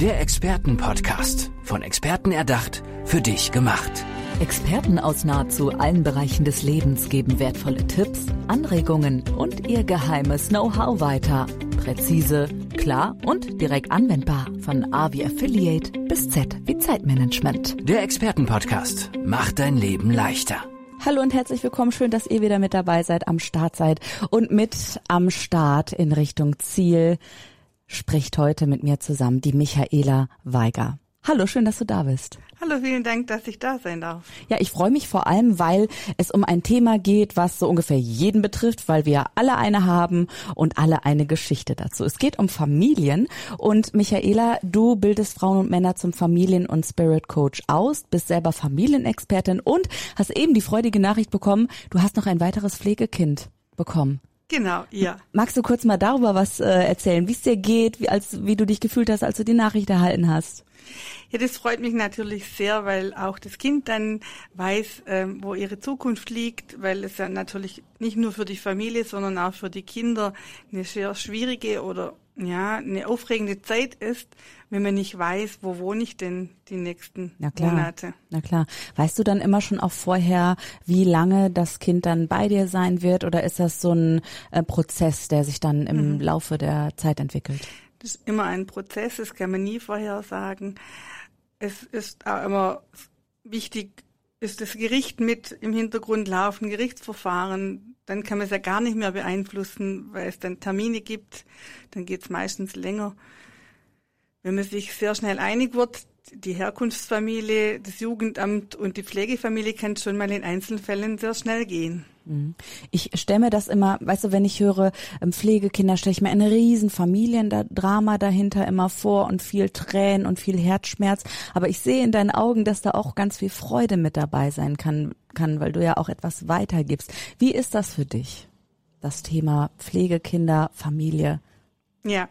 Der Expertenpodcast. Von Experten erdacht, für dich gemacht. Experten aus nahezu allen Bereichen des Lebens geben wertvolle Tipps, Anregungen und ihr geheimes Know-how weiter. Präzise, klar und direkt anwendbar. Von A wie Affiliate bis Z wie Zeitmanagement. Der Expertenpodcast macht dein Leben leichter. Hallo und herzlich willkommen. Schön, dass ihr wieder mit dabei seid, am Start seid. Und mit am Start in Richtung Ziel spricht heute mit mir zusammen die Michaela Weiger. Hallo, schön, dass du da bist. Hallo, vielen Dank, dass ich da sein darf. Ja, ich freue mich vor allem, weil es um ein Thema geht, was so ungefähr jeden betrifft, weil wir alle eine haben und alle eine Geschichte dazu. Es geht um Familien und Michaela, du bildest Frauen und Männer zum Familien- und Spirit Coach aus, bist selber Familienexpertin und hast eben die freudige Nachricht bekommen, du hast noch ein weiteres Pflegekind bekommen. Genau, ja. Magst du kurz mal darüber was äh, erzählen, wie es dir geht, wie, als, wie du dich gefühlt hast, als du die Nachricht erhalten hast? Ja, das freut mich natürlich sehr, weil auch das Kind dann weiß, ähm, wo ihre Zukunft liegt, weil es ja natürlich nicht nur für die Familie, sondern auch für die Kinder eine sehr schwierige oder ja, eine aufregende Zeit ist, wenn man nicht weiß, wo wohne ich denn die nächsten Na klar. Monate. Na klar. Weißt du dann immer schon auch vorher, wie lange das Kind dann bei dir sein wird oder ist das so ein äh, Prozess, der sich dann im Mhm. Laufe der Zeit entwickelt? Das ist immer ein Prozess, das kann man nie vorhersagen. Es ist auch immer wichtig, ist das Gericht mit im Hintergrund laufen, Gerichtsverfahren, dann kann man es ja gar nicht mehr beeinflussen, weil es dann Termine gibt, dann geht es meistens länger. Wenn man sich sehr schnell einig wird, die Herkunftsfamilie, das Jugendamt und die Pflegefamilie kann schon mal in Einzelfällen sehr schnell gehen. Ich stelle mir das immer, weißt du, wenn ich höre ähm, Pflegekinder, stelle ich mir ein riesen Familiendrama dahinter immer vor und viel Tränen und viel Herzschmerz. Aber ich sehe in deinen Augen, dass da auch ganz viel Freude mit dabei sein kann, kann, weil du ja auch etwas weitergibst. Wie ist das für dich? Das Thema Pflegekinder, Familie. Ja,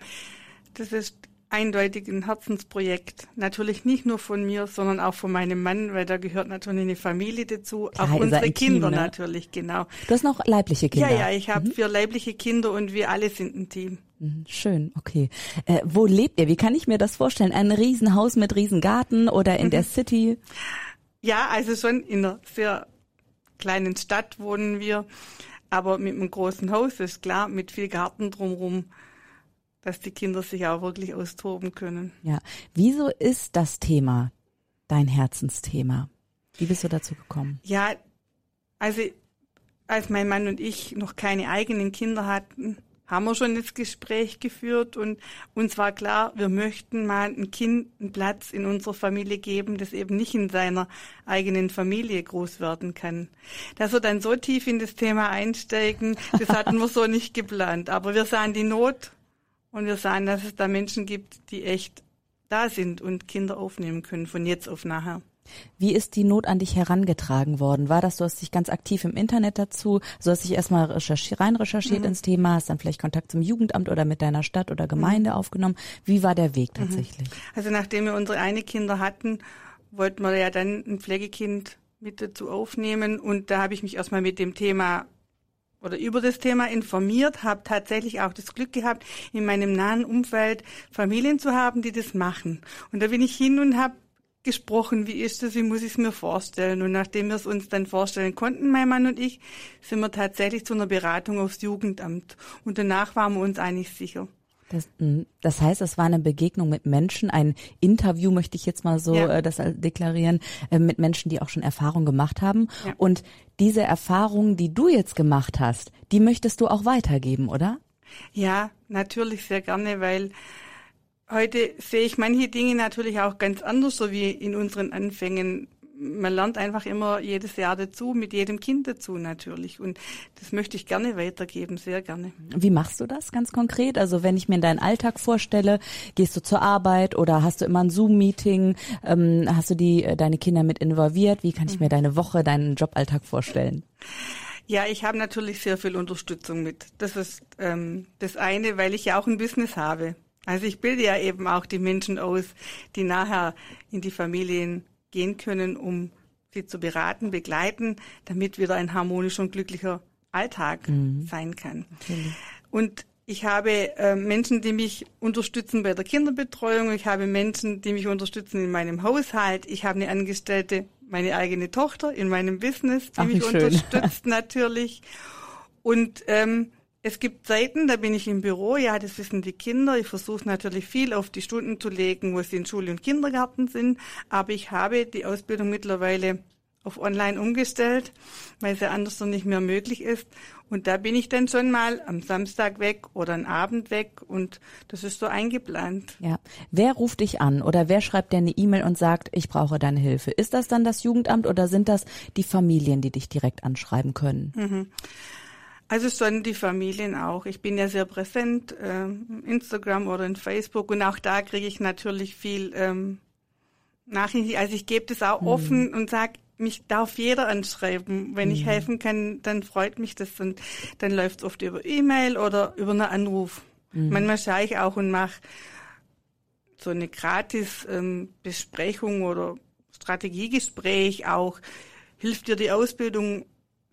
das ist eindeutig ein Herzensprojekt. Natürlich nicht nur von mir, sondern auch von meinem Mann, weil da gehört natürlich eine Familie dazu. Klar, auch unsere ein Team, Kinder ne? natürlich, genau. Du hast noch leibliche Kinder. Ja, ja, ich habe vier leibliche Kinder und wir alle sind ein Team. Mhm, Schön, okay. Äh, wo lebt ihr? Wie kann ich mir das vorstellen? Ein Riesenhaus mit Riesengarten oder in der City? Ja, also schon in einer sehr kleinen Stadt wohnen wir, aber mit einem großen Haus ist klar, mit viel Garten drumherum, dass die Kinder sich auch wirklich austoben können. Ja. Wieso ist das Thema dein Herzensthema? Wie bist du dazu gekommen? Ja, also als mein Mann und ich noch keine eigenen Kinder hatten, haben wir schon das Gespräch geführt und uns war klar, wir möchten mal ein Kind einen Platz in unserer Familie geben, das eben nicht in seiner eigenen Familie groß werden kann. Dass wir dann so tief in das Thema einsteigen, das hatten wir so nicht geplant. Aber wir sahen die Not und wir sahen, dass es da Menschen gibt, die echt da sind und Kinder aufnehmen können von jetzt auf nachher. Wie ist die Not an dich herangetragen worden? War das, du hast dich ganz aktiv im Internet dazu, so hast dich erstmal recherchi rein recherchiert ins Thema, hast dann vielleicht Kontakt zum Jugendamt oder mit deiner Stadt oder Gemeinde aufgenommen. Wie war der Weg tatsächlich? Also nachdem wir unsere eine Kinder hatten, wollten wir ja dann ein Pflegekind mit dazu aufnehmen und da habe ich mich erstmal mit dem Thema oder über das Thema informiert, habe tatsächlich auch das Glück gehabt, in meinem nahen Umfeld Familien zu haben, die das machen. Und da bin ich hin und habe gesprochen, wie ist das, wie muss ich es mir vorstellen? Und nachdem wir es uns dann vorstellen konnten, mein Mann und ich, sind wir tatsächlich zu einer Beratung aufs Jugendamt. Und danach waren wir uns eigentlich sicher. Das, mh, das heißt, es war eine Begegnung mit Menschen, ein Interview möchte ich jetzt mal so Ja. äh, das äh, deklarieren, äh, mit Menschen, die auch schon Erfahrung gemacht haben. Ja. Und diese Erfahrungen, die du jetzt gemacht hast, die möchtest du auch weitergeben, oder? Ja, natürlich sehr gerne, weil heute sehe ich manche Dinge natürlich auch ganz anders, so wie in unseren Anfängen. Man lernt einfach immer jedes Jahr dazu, mit jedem Kind dazu natürlich. Und das möchte ich gerne weitergeben, sehr gerne. Wie machst du das ganz konkret? Also wenn ich mir deinen Alltag vorstelle, gehst du zur Arbeit oder hast du immer ein Zoom-Meeting? Ähm, hast du die äh, deine Kinder mit involviert? Wie kann ich mir deine Woche, deinen Joballtag vorstellen? Ja, ich habe natürlich sehr viel Unterstützung mit. Das ist ähm, das eine, weil ich ja auch ein Business habe. Also ich bilde ja eben auch die Menschen aus, die nachher in die Familien gehen können, um sie zu beraten, begleiten, damit wieder ein harmonischer und glücklicher Alltag sein kann. Und ich habe äh, Menschen, die mich unterstützen bei der Kinderbetreuung. Ich habe Menschen, die mich unterstützen in meinem Haushalt. Ich habe eine Angestellte, meine eigene Tochter in meinem Business, die Ach, mich schön. unterstützt natürlich. Und ähm, es gibt Zeiten, da bin ich im Büro, ja, das wissen die Kinder. Ich versuche natürlich viel auf die Stunden zu legen, wo sie in Schule und Kindergarten sind. Aber ich habe die Ausbildung mittlerweile auf online umgestellt, weil es ja anders noch nicht mehr möglich ist. Und da bin ich dann schon mal am Samstag weg oder am Abend weg und das ist so eingeplant. Ja. Wer ruft dich an oder wer schreibt dir eine E-Mail und sagt, ich brauche deine Hilfe? Ist das dann das Jugendamt oder sind das die Familien, die dich direkt anschreiben können? Mhm. Also schon die Familien auch. Ich bin ja sehr präsent äh, Instagram oder in Facebook und auch da kriege ich natürlich viel ähm, Nachrichten. Also ich gebe das auch mhm. offen und sage, mich darf jeder anschreiben. Wenn mhm. ich helfen kann, dann freut mich das und dann läuft es oft über E-Mail oder über einen Anruf. Mhm. Manchmal schaue ich auch und mache so eine gratis ähm, Besprechung oder Strategiegespräch auch. Hilft dir die Ausbildung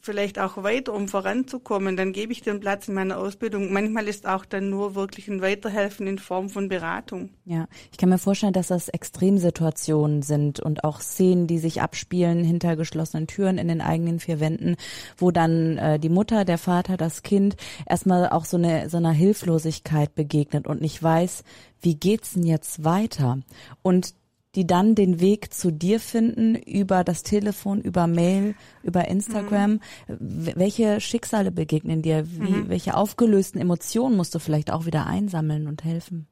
vielleicht auch weiter, um voranzukommen, dann gebe ich dir einen Platz in meiner Ausbildung. Manchmal ist auch dann nur wirklich ein Weiterhelfen in Form von Beratung. Ja, ich kann mir vorstellen, dass das Extremsituationen sind und auch Szenen, die sich abspielen hinter geschlossenen Türen in den eigenen vier Wänden, wo dann äh, die Mutter, der Vater, das Kind erstmal auch so eine so einer Hilflosigkeit begegnet und nicht weiß, wie geht's denn jetzt weiter? Und die dann den Weg zu dir finden über das Telefon, über Mail, über Instagram. Mhm. Welche Schicksale begegnen dir? Wie, mhm. Welche aufgelösten Emotionen musst du vielleicht auch wieder einsammeln und helfen?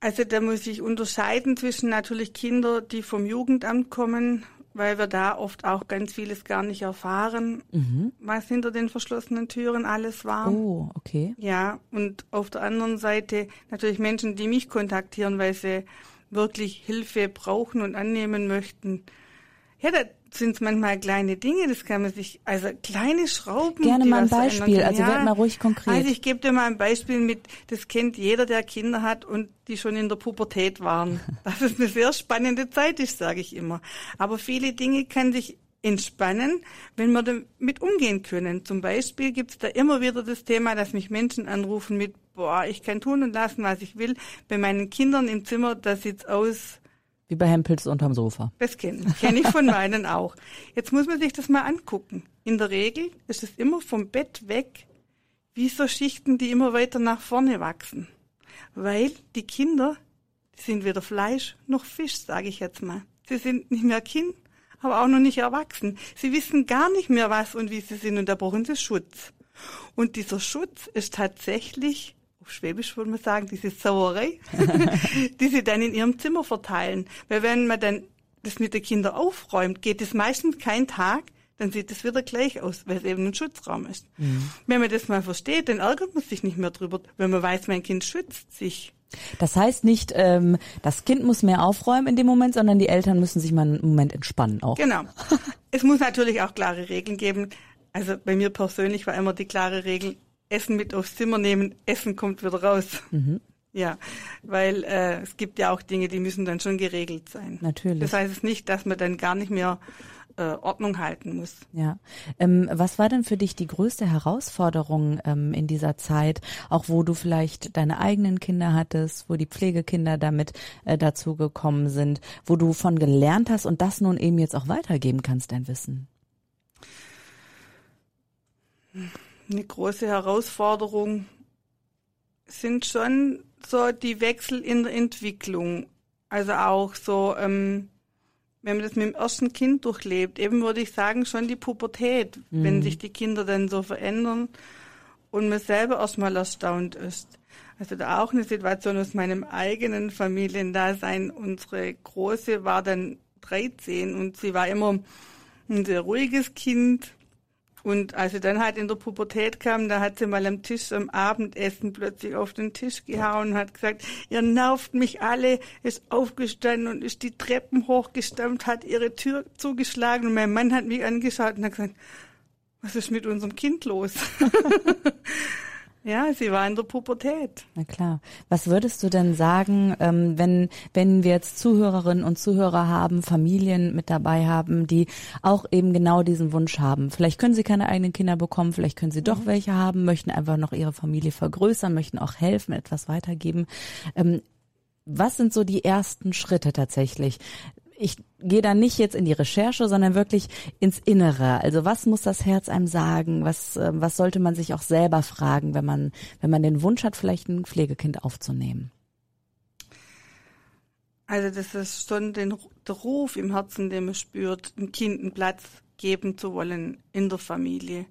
Also da muss ich unterscheiden zwischen natürlich Kinder, die vom Jugendamt kommen, weil wir da oft auch ganz vieles gar nicht erfahren, mhm. was hinter den verschlossenen Türen alles war. Oh, okay. Ja, und auf der anderen Seite natürlich Menschen, die mich kontaktieren, weil sie wirklich Hilfe brauchen und annehmen möchten. Ja, da sind es manchmal kleine Dinge, das kann man sich, also kleine Schrauben. Gerne mal ein Beispiel, also ja, werd mal ruhig konkret. Also ich gebe dir mal ein Beispiel mit, das kennt jeder, der Kinder hat und die schon in der Pubertät waren. Das ist eine sehr spannende Zeit ist, sage ich immer. Aber viele Dinge kann sich entspannen, wenn wir damit umgehen können. Zum Beispiel gibt es da immer wieder das Thema, dass mich Menschen anrufen mit, boah, ich kann tun und lassen, was ich will. Bei meinen Kindern im Zimmer, da sieht's aus. Wie bei Hempels unterm Sofa. Das kenne kenn ich von meinen auch. Jetzt muss man sich das mal angucken. In der Regel ist es immer vom Bett weg, wie so Schichten, die immer weiter nach vorne wachsen. Weil die Kinder, die sind weder Fleisch noch Fisch, sage ich jetzt mal. Sie sind nicht mehr Kind, aber auch noch nicht erwachsen. Sie wissen gar nicht mehr, was und wie sie sind und da brauchen sie Schutz. Und dieser Schutz ist tatsächlich, auf Schwäbisch würde man sagen, diese Sauerei, die sie dann in ihrem Zimmer verteilen. Weil wenn man dann das mit den Kindern aufräumt, geht es meistens kein Tag, dann sieht es wieder gleich aus, weil es eben ein Schutzraum ist. Mhm. Wenn man das mal versteht, dann ärgert man sich nicht mehr drüber, wenn man weiß, mein Kind schützt sich. Das heißt nicht, ähm, das Kind muss mehr aufräumen in dem Moment, sondern die Eltern müssen sich mal einen Moment entspannen auch. Genau. es muss natürlich auch klare Regeln geben. Also bei mir persönlich war immer die klare Regel, Essen mit aufs Zimmer nehmen, Essen kommt wieder raus. Mhm. Ja, weil äh, es gibt ja auch Dinge, die müssen dann schon geregelt sein. Natürlich. Das heißt es nicht, dass man dann gar nicht mehr äh, Ordnung halten muss. Ja. Ähm, was war denn für dich die größte Herausforderung ähm, in dieser Zeit, auch wo du vielleicht deine eigenen Kinder hattest, wo die Pflegekinder damit äh, dazu gekommen sind, wo du von gelernt hast und das nun eben jetzt auch weitergeben kannst, dein Wissen? Eine große Herausforderung sind schon so die Wechsel in der Entwicklung. Also auch so ähm, wenn man das mit dem ersten Kind durchlebt, eben würde ich sagen, schon die Pubertät, mhm. wenn sich die Kinder dann so verändern und man selber erstmal erstaunt ist. Also da auch eine Situation aus meinem eigenen Familiendasein. Unsere Große war dann 13 und sie war immer ein sehr ruhiges Kind, und als sie dann halt in der Pubertät kam, da hat sie mal am Tisch am Abendessen plötzlich auf den Tisch gehauen und hat gesagt, ihr nervt mich alle, ist aufgestanden und ist die Treppen hochgestammt, hat ihre Tür zugeschlagen und mein Mann hat mich angeschaut und hat gesagt, was ist mit unserem Kind los? Ja, sie war in der Pubertät. Na klar. Was würdest du denn sagen, ähm, wenn, wenn wir jetzt Zuhörerinnen und Zuhörer haben, Familien mit dabei haben, die auch eben genau diesen Wunsch haben? Vielleicht können sie keine eigenen Kinder bekommen, vielleicht können sie doch mhm. welche haben, möchten einfach noch ihre Familie vergrößern, möchten auch helfen, etwas weitergeben. Ähm, was sind so die ersten Schritte tatsächlich? Ich gehe da nicht jetzt in die Recherche, sondern wirklich ins Innere. Also was muss das Herz einem sagen? Was, äh, was sollte man sich auch selber fragen, wenn man, wenn man den Wunsch hat, vielleicht ein Pflegekind aufzunehmen? Also das ist schon den, der Ruf im Herzen, den man spürt, ein Kind einen Platz geben zu wollen in der Familie.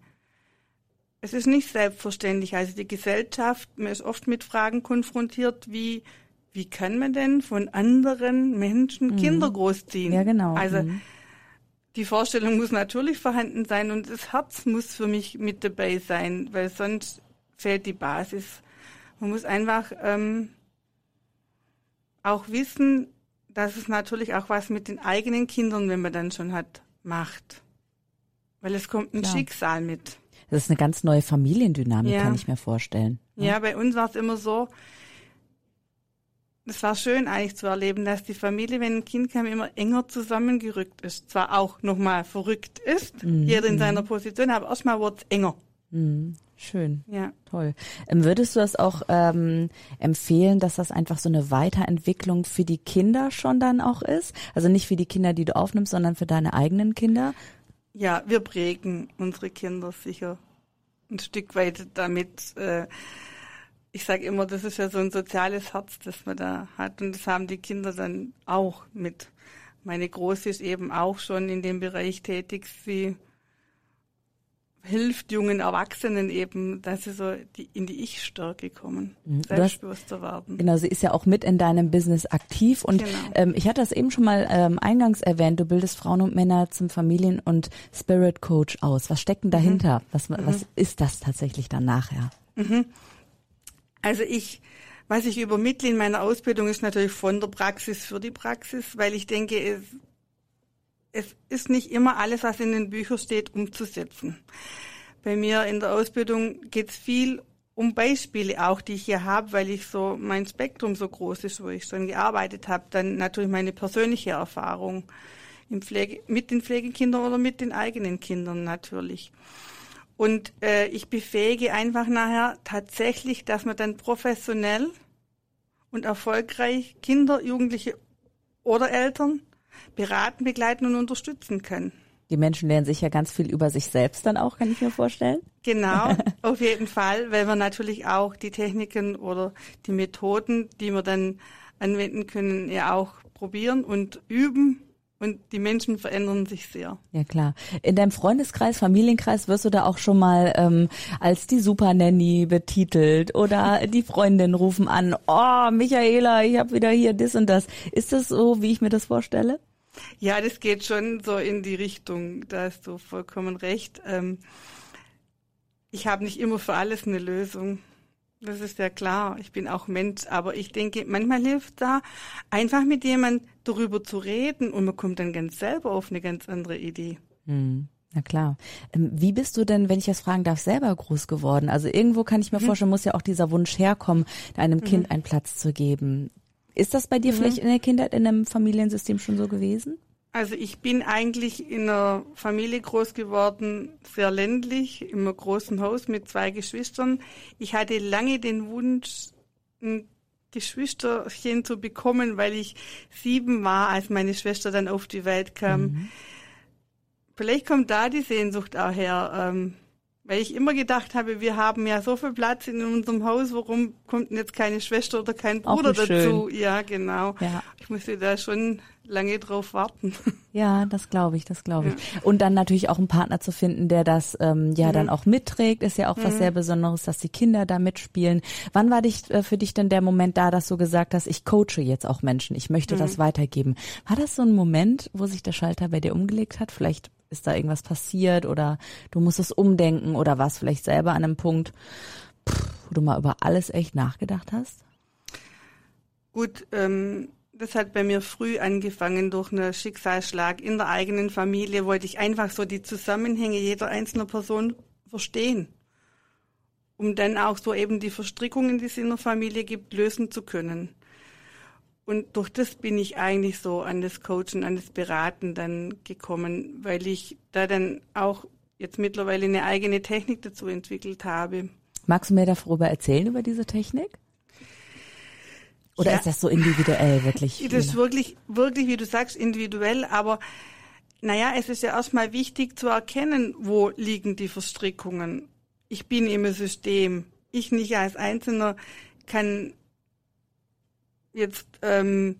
Es ist nicht selbstverständlich. Also die Gesellschaft, man ist oft mit Fragen konfrontiert, wie wie kann man denn von anderen Menschen mhm. Kinder großziehen? Ja, genau. Also mhm. die Vorstellung muss natürlich vorhanden sein und das Herz muss für mich mit dabei sein, weil sonst fehlt die Basis. Man muss einfach ähm, auch wissen, dass es natürlich auch was mit den eigenen Kindern, wenn man dann schon hat, macht. Weil es kommt ein Klar. Schicksal mit. Das ist eine ganz neue Familiendynamik, ja. kann ich mir vorstellen. Ja, ja bei uns war es immer so, das war schön eigentlich zu erleben, dass die Familie, wenn ein Kind kam, immer enger zusammengerückt ist. Zwar auch nochmal verrückt ist, mhm. jeder in seiner Position, aber erstmal wurde es enger. Mhm. Schön. Ja. Toll. Ähm, würdest du das auch ähm, empfehlen, dass das einfach so eine Weiterentwicklung für die Kinder schon dann auch ist? Also nicht für die Kinder, die du aufnimmst, sondern für deine eigenen Kinder? Ja, wir prägen unsere Kinder sicher ein Stück weit damit. Äh, ich sage immer, das ist ja so ein soziales Herz, das man da hat. Und das haben die Kinder dann auch mit. Meine Große ist eben auch schon in dem Bereich tätig. Sie hilft jungen Erwachsenen eben, dass sie so die, in die Ich-Stärke kommen, mhm. selbstbewusster werden. Genau, sie ist ja auch mit in deinem Business aktiv und genau. ähm, ich hatte das eben schon mal ähm, eingangs erwähnt, du bildest Frauen und Männer zum Familien- und Spirit Coach aus. Was steckt denn dahinter? Mhm. Was, was mhm. ist das tatsächlich dann nachher? Mhm. Also ich, was ich übermittle in meiner Ausbildung ist natürlich von der Praxis für die Praxis, weil ich denke, es, es ist nicht immer alles, was in den Büchern steht, umzusetzen. Bei mir in der Ausbildung geht es viel um Beispiele auch, die ich hier habe, weil ich so mein Spektrum so groß ist, wo ich schon gearbeitet habe, dann natürlich meine persönliche Erfahrung im Pflege, mit den Pflegekindern oder mit den eigenen Kindern natürlich. Und äh, ich befähige einfach nachher tatsächlich, dass man dann professionell und erfolgreich Kinder, Jugendliche oder Eltern beraten, begleiten und unterstützen kann. Die Menschen lernen sich ja ganz viel über sich selbst dann auch, kann ich mir vorstellen. Genau, auf jeden Fall, weil wir natürlich auch die Techniken oder die Methoden, die wir dann anwenden können, ja auch probieren und üben und die Menschen verändern sich sehr. Ja klar. In deinem Freundeskreis, Familienkreis wirst du da auch schon mal ähm, als die Super Nanny betitelt oder die Freundinnen rufen an, oh Michaela, ich habe wieder hier das und das. Ist das so, wie ich mir das vorstelle? Ja, das geht schon so in die Richtung. Da hast du vollkommen recht. Ähm, ich habe nicht immer für alles eine Lösung. Das ist ja klar. Ich bin auch Mensch, aber ich denke, manchmal hilft da einfach mit jemand darüber zu reden und man kommt dann ganz selber auf eine ganz andere Idee. Hm. Na klar. Ähm, wie bist du denn, wenn ich das fragen darf, selber groß geworden? Also irgendwo kann ich mir mhm. vorstellen, muss ja auch dieser Wunsch herkommen, einem mhm. Kind einen Platz zu geben. Ist das bei dir mhm. vielleicht in der Kindheit in einem Familiensystem schon so gewesen? Also ich bin eigentlich in einer Familie groß geworden, sehr ländlich, im großen Haus mit zwei Geschwistern. Ich hatte lange den Wunsch, ein Geschwisterchen zu bekommen, weil ich sieben war, als meine Schwester dann auf die Welt kam. Mhm. Vielleicht kommt da die Sehnsucht auch her. Ähm, weil ich immer gedacht habe, wir haben ja so viel Platz in unserem Haus, warum kommt denn jetzt keine Schwester oder kein Bruder dazu? Ja, genau. Ja. Ich musste da schon lange drauf warten. Ja, das glaube ich, das glaube ich. Ja. Und dann natürlich auch einen Partner zu finden, der das ähm, ja mhm. dann auch mitträgt, ist ja auch mhm. was sehr Besonderes, dass die Kinder da mitspielen. Wann war dich, äh, für dich denn der Moment da, dass du gesagt hast, ich coache jetzt auch Menschen, ich möchte mhm. das weitergeben? War das so ein Moment, wo sich der Schalter bei dir umgelegt hat? Vielleicht ist da irgendwas passiert oder du musst es umdenken oder warst vielleicht selber an einem Punkt, wo du mal über alles echt nachgedacht hast? Gut, ähm, das hat bei mir früh angefangen durch einen Schicksalsschlag in der eigenen Familie. Wollte ich einfach so die Zusammenhänge jeder einzelnen Person verstehen. um dann auch so eben die Verstrickungen, die es in der Familie gibt, lösen zu können. Und durch das bin ich eigentlich so an das Coachen, an das Beraten dann gekommen, weil ich da dann auch jetzt mittlerweile eine eigene Technik dazu entwickelt habe. Magst du mir darüber erzählen, über diese Technik? Oder ja. ist das so individuell wirklich? Das ist wirklich, wirklich, wie du sagst, individuell, aber naja, es ist ja erstmal wichtig zu erkennen, wo liegen die Verstrickungen. Ich bin im System. Ich nicht als Einzelner kann jetzt, ähm,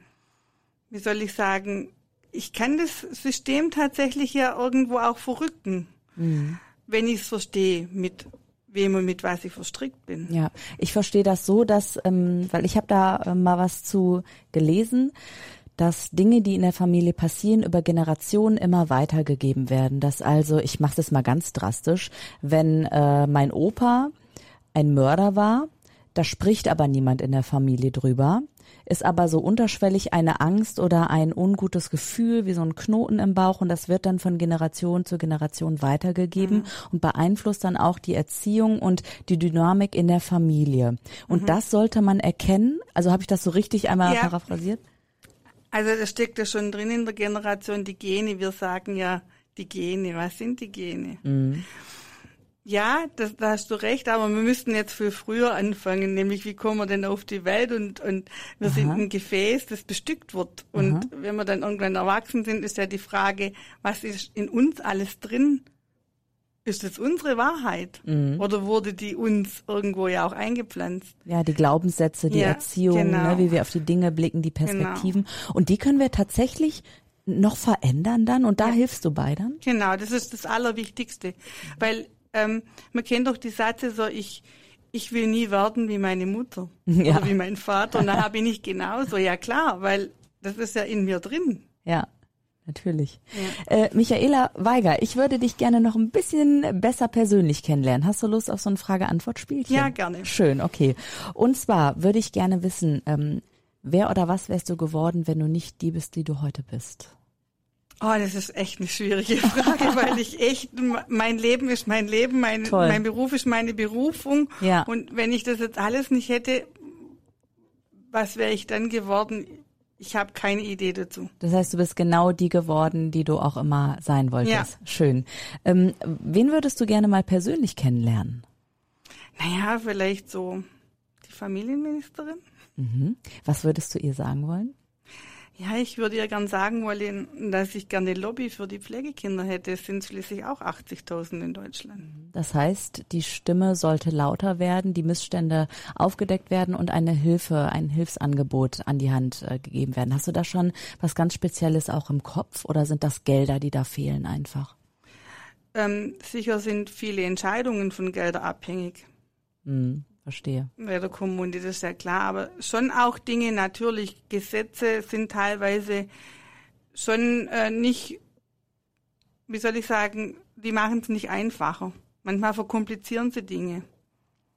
wie soll ich sagen, ich kann das System tatsächlich ja irgendwo auch verrücken, mhm. wenn ich es verstehe, mit wem und mit was ich verstrickt bin. Ja, ich verstehe das so, dass, ähm, weil ich habe da äh, mal was zu gelesen, dass Dinge, die in der Familie passieren, über Generationen immer weitergegeben werden. Dass also, ich mache das mal ganz drastisch, wenn äh, mein Opa ein Mörder war, da spricht aber niemand in der Familie drüber, ist aber so unterschwellig eine Angst oder ein ungutes Gefühl, wie so ein Knoten im Bauch und das wird dann von Generation zu Generation weitergegeben mhm. und beeinflusst dann auch die Erziehung und die Dynamik in der Familie. Und mhm. das sollte man erkennen. Also habe ich das so richtig einmal ja. paraphrasiert? Also das steckt ja schon drin in der Generation, die Gene. Wir sagen ja die Gene. Was sind die Gene? Mhm. Ja, das, da hast du recht, aber wir müssten jetzt viel früher anfangen, nämlich wie kommen wir denn auf die Welt und, und wir Aha. sind ein Gefäß, das bestückt wird. Und Aha. wenn wir dann irgendwann erwachsen sind, ist ja die Frage, was ist in uns alles drin? Ist das unsere Wahrheit? Mhm. Oder wurde die uns irgendwo ja auch eingepflanzt? Ja, die Glaubenssätze, die ja, Erziehung, ne, genau. ne, wie wir auf die Dinge blicken, die Perspektiven. Genau. Und die können wir tatsächlich noch verändern dann und da ja. hilfst du bei dann? Genau, das ist das Allerwichtigste. Weil ähm, man kennt doch die Sätze so, ich, ich will nie werden wie meine Mutter ja. oder wie mein Vater. Und dann bin ich genauso. Ja klar, weil das ist ja in mir drin. Ja. Natürlich. Ja. Äh, Michaela Weiger, ich würde dich gerne noch ein bisschen besser persönlich kennenlernen. Hast du Lust auf so ein Frage-Antwort-Spielchen? Ja, gerne. Schön, okay. Und zwar würde ich gerne wissen, ähm, wer oder was wärst du geworden, wenn du nicht die bist, die du heute bist? Oh, das ist echt eine schwierige Frage, weil ich echt, mein Leben ist mein Leben, mein, mein Beruf ist meine Berufung. Ja. Und wenn ich das jetzt alles nicht hätte, was wäre ich dann geworden? Ich habe keine Idee dazu. Das heißt, du bist genau die geworden, die du auch immer sein wolltest. Ja. Schön. Ähm, wen würdest du gerne mal persönlich kennenlernen? Naja, vielleicht so die Familienministerin. Mhm. Was würdest du ihr sagen wollen? Ja, ich würde ja gern sagen wollen, dass ich gerne Lobby für die Pflegekinder hätte. Es sind schließlich auch 80.000 in Deutschland. Das heißt, die Stimme sollte lauter werden, die Missstände aufgedeckt werden und eine Hilfe, ein Hilfsangebot an die Hand äh, gegeben werden. Hast du da schon was ganz Spezielles auch im Kopf oder sind das Gelder, die da fehlen einfach? Ähm, sicher sind viele Entscheidungen von Gelder abhängig. Mhm. Verstehe. Bei der Kommune, das ist ja klar. Aber schon auch Dinge, natürlich, Gesetze sind teilweise schon äh, nicht, wie soll ich sagen, die machen es nicht einfacher. Manchmal verkomplizieren sie Dinge.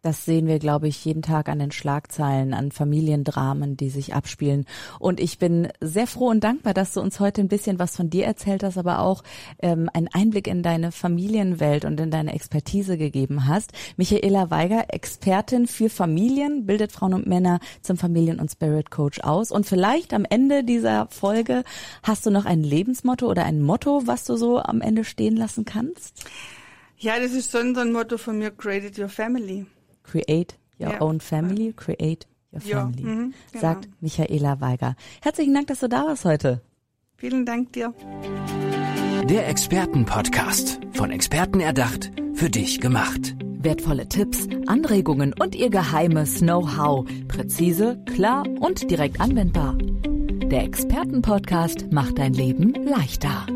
Das sehen wir, glaube ich, jeden Tag an den Schlagzeilen, an Familiendramen, die sich abspielen. Und ich bin sehr froh und dankbar, dass du uns heute ein bisschen was von dir erzählt hast, aber auch ähm, einen Einblick in deine Familienwelt und in deine Expertise gegeben hast. Michaela Weiger, Expertin für Familien, bildet Frauen und Männer zum Familien- und Spirit Coach aus. Und vielleicht am Ende dieser Folge hast du noch ein Lebensmotto oder ein Motto, was du so am Ende stehen lassen kannst? Ja, das ist so ein Motto von mir, Created Your Family. Create Your ja. Own Family, Create Your Family, ja, mh, genau. sagt Michaela Weiger. Herzlichen Dank, dass du da warst heute. Vielen Dank dir. Der Expertenpodcast, von Experten erdacht, für dich gemacht. Wertvolle Tipps, Anregungen und ihr geheimes Know-how. Präzise, klar und direkt anwendbar. Der Expertenpodcast macht dein Leben leichter.